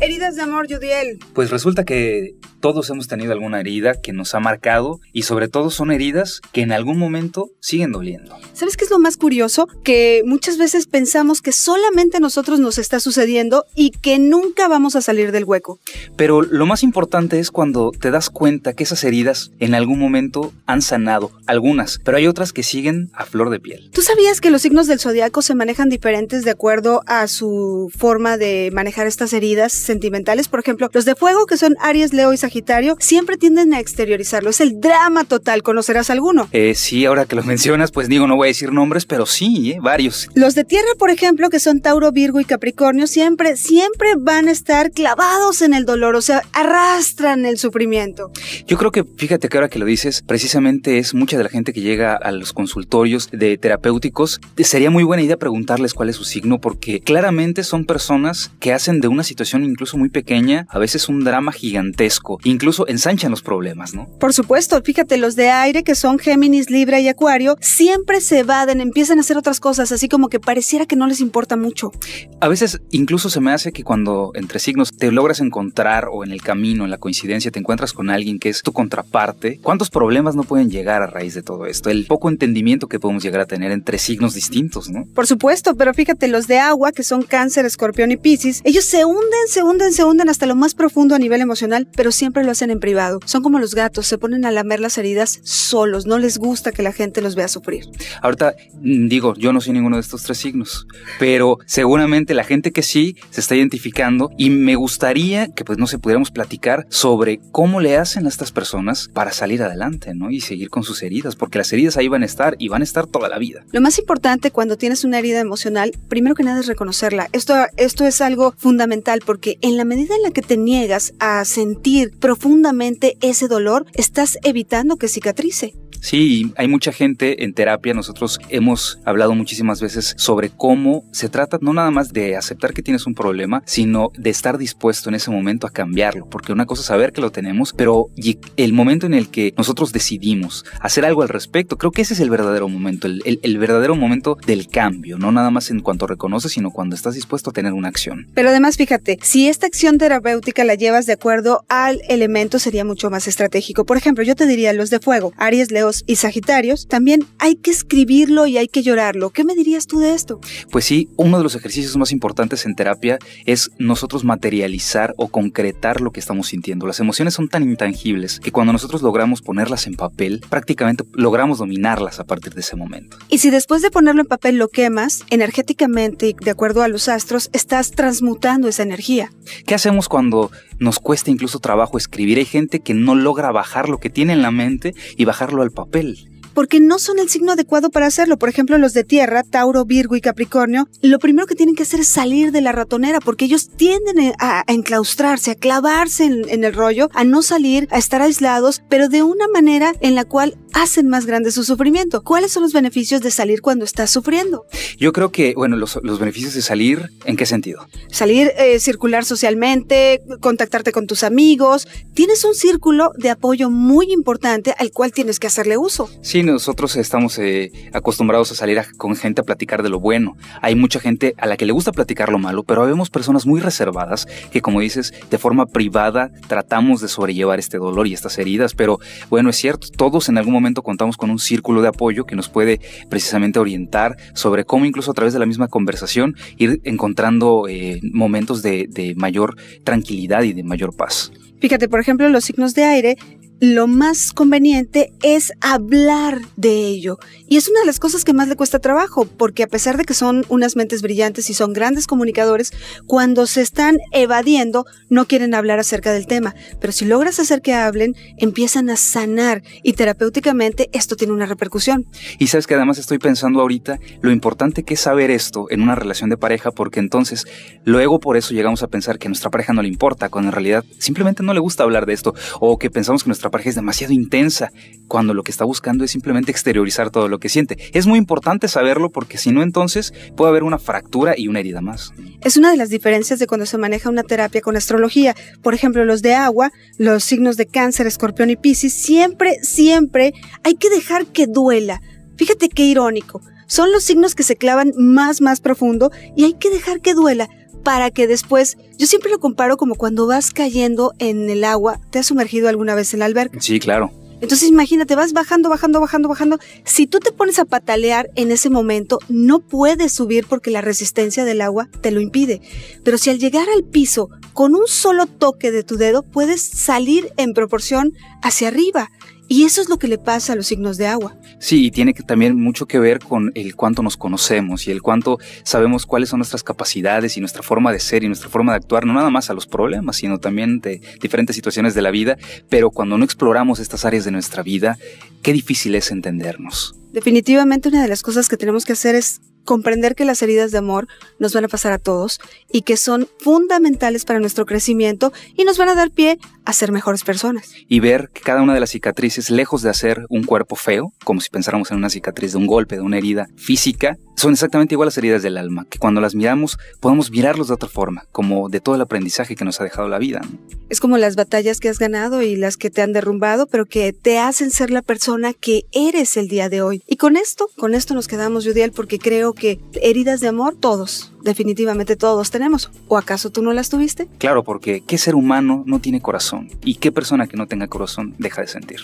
Heridas de amor, Judiel. Pues resulta que todos hemos tenido alguna herida que nos ha marcado y sobre todo son heridas que en algún momento siguen doliendo. ¿Sabes qué es lo más curioso? Que muchas veces pensamos que solamente a nosotros nos está sucediendo y que nunca vamos a salir del hueco. Pero lo más importante es cuando te das cuenta que esas heridas en algún momento han sanado, algunas, pero hay otras que siguen a flor de piel. ¿Tú sabías que los signos del zodiaco se manejan diferentes de acuerdo a su forma de manejar estas heridas? sentimentales, por ejemplo, los de fuego, que son Aries, Leo y Sagitario, siempre tienden a exteriorizarlo. Es el drama total. ¿Conocerás alguno? Eh, sí, ahora que lo mencionas, pues digo, no voy a decir nombres, pero sí, eh, varios. Los de tierra, por ejemplo, que son Tauro, Virgo y Capricornio, siempre, siempre van a estar clavados en el dolor, o sea, arrastran el sufrimiento. Yo creo que, fíjate que ahora que lo dices, precisamente es mucha de la gente que llega a los consultorios de terapéuticos, sería muy buena idea preguntarles cuál es su signo, porque claramente son personas que hacen de una situación incluso muy pequeña, a veces un drama gigantesco, incluso ensanchan los problemas, ¿no? Por supuesto, fíjate, los de aire que son Géminis, Libra y Acuario, siempre se evaden, empiezan a hacer otras cosas, así como que pareciera que no les importa mucho. A veces incluso se me hace que cuando entre signos te logras encontrar o en el camino, en la coincidencia, te encuentras con alguien que es tu contraparte, ¿cuántos problemas no pueden llegar a raíz de todo esto? El poco entendimiento que podemos llegar a tener entre signos distintos, ¿no? Por supuesto, pero fíjate, los de agua, que son Cáncer, Escorpión y Piscis, ellos se hunden, se hunden, se hunden hasta lo más profundo a nivel emocional, pero siempre lo hacen en privado. Son como los gatos, se ponen a lamer las heridas solos, no les gusta que la gente los vea sufrir. Ahorita mm, digo, yo no soy ninguno de estos tres signos, pero seguramente la gente que sí se está identificando y me gustaría que pues no se pudiéramos platicar sobre cómo le hacen a estas personas para salir adelante, ¿no? Y seguir con sus heridas, porque las heridas ahí van a estar y van a estar toda la vida. Lo más importante cuando tienes una herida emocional, primero que nada es reconocerla. Esto, esto es algo fundamental porque en la medida en la que te niegas a sentir profundamente ese dolor, estás evitando que cicatrice. Sí, hay mucha gente en terapia, nosotros hemos hablado muchísimas veces sobre cómo se trata no nada más de aceptar que tienes un problema, sino de estar dispuesto en ese momento a cambiarlo, porque una cosa es saber que lo tenemos, pero el momento en el que nosotros decidimos hacer algo al respecto, creo que ese es el verdadero momento, el, el verdadero momento del cambio, no nada más en cuanto reconoces, sino cuando estás dispuesto a tener una acción. Pero además, fíjate, si esta acción terapéutica la llevas de acuerdo al elemento, sería mucho más estratégico. Por ejemplo, yo te diría los de fuego, Aries, Leo, y Sagitarios, también hay que escribirlo y hay que llorarlo. ¿Qué me dirías tú de esto? Pues sí, uno de los ejercicios más importantes en terapia es nosotros materializar o concretar lo que estamos sintiendo. Las emociones son tan intangibles que cuando nosotros logramos ponerlas en papel, prácticamente logramos dominarlas a partir de ese momento. Y si después de ponerlo en papel lo quemas, energéticamente y de acuerdo a los astros, estás transmutando esa energía. ¿Qué hacemos cuando nos cuesta incluso trabajo escribir? Hay gente que no logra bajar lo que tiene en la mente y bajarlo al papel porque no son el signo adecuado para hacerlo. Por ejemplo, los de tierra, Tauro, Virgo y Capricornio, lo primero que tienen que hacer es salir de la ratonera, porque ellos tienden a, enclaustrarse, a clavarse en, el rollo, a no salir, a estar aislados, pero de una manera en la cual hacen más grande su sufrimiento. ¿Cuáles son los beneficios de salir cuando estás sufriendo? Yo creo que, bueno, los, beneficios de salir, ¿en qué sentido? Salir, eh, circular socialmente, contactarte con tus amigos. Tienes un círculo de apoyo muy importante al cual tienes que hacerle uso. Sí, nosotros estamos eh, acostumbrados a salir con gente a platicar de lo bueno. Hay mucha gente a la que le gusta platicar lo malo, pero vemos personas muy reservadas que, como dices, de forma privada tratamos de sobrellevar este dolor y estas heridas. Pero bueno, es cierto, todos en algún momento contamos con un círculo de apoyo que nos puede precisamente orientar sobre cómo incluso a través de la misma conversación ir encontrando eh, momentos de mayor tranquilidad y de mayor paz. Fíjate, por ejemplo, los signos de aire lo más conveniente es hablar de ello. Y es una de las cosas que más le cuesta trabajo, porque a pesar de que son unas mentes brillantes y son grandes comunicadores, cuando se están evadiendo no quieren hablar acerca del tema. Pero si logras hacer que hablen, empiezan a sanar y terapéuticamente esto tiene una repercusión. Y sabes que además estoy pensando ahorita lo importante que es saber esto en una relación de pareja, porque entonces luego por eso llegamos a pensar que nuestra pareja no le importa, cuando en realidad simplemente no le gusta hablar de esto, o que pensamos que nuestra pareja es demasiado intensa, cuando lo que está buscando es simplemente exteriorizar todo lo que siente. Es muy importante saberlo porque si no entonces puede haber una fractura y una herida más. Es una de las diferencias de cuando se maneja una terapia con astrología. Por ejemplo, los de agua, los signos de cáncer, escorpión y piscis, siempre, siempre hay que dejar que duela. Fíjate qué irónico. Son los signos que se clavan más, más profundo y hay que dejar que duela para que después, yo siempre lo comparo como cuando vas cayendo en el agua, ¿te has sumergido alguna vez en la alberca? Sí, claro. Entonces imagínate, vas bajando, bajando, bajando, bajando. Si tú te pones a patalear en ese momento, no puedes subir porque la resistencia del agua te lo impide. Pero si al llegar al piso, con un solo toque de tu dedo, puedes salir en proporción hacia arriba. Y eso es lo que le pasa a los signos de agua. Sí, y tiene que también mucho que ver con el cuánto nos conocemos y el cuánto sabemos cuáles son nuestras capacidades y nuestra forma de ser y nuestra forma de actuar, no nada más a los problemas, sino también de diferentes situaciones de la vida. Pero cuando no exploramos estas áreas de nuestra vida, qué difícil es entendernos. Definitivamente una de las cosas que tenemos que hacer es comprender que las heridas de amor nos van a pasar a todos y que son fundamentales para nuestro crecimiento y nos van a dar pie a ser mejores personas. Y ver que cada una de las cicatrices, lejos de hacer un cuerpo feo, como si pensáramos en una cicatriz de un golpe, de una herida física, son exactamente igual las heridas del alma, que cuando las miramos podemos mirarlos de otra forma, como de todo el aprendizaje que nos ha dejado la vida. Es como las batallas que has ganado y las que te han derrumbado, pero que te hacen ser la persona que eres el día de hoy. Y con esto, con esto nos quedamos, Judiel, porque creo que heridas de amor todos, definitivamente todos tenemos. ¿O acaso tú no las tuviste? Claro, porque ¿qué ser humano no tiene corazón? ¿Y qué persona que no tenga corazón deja de sentir?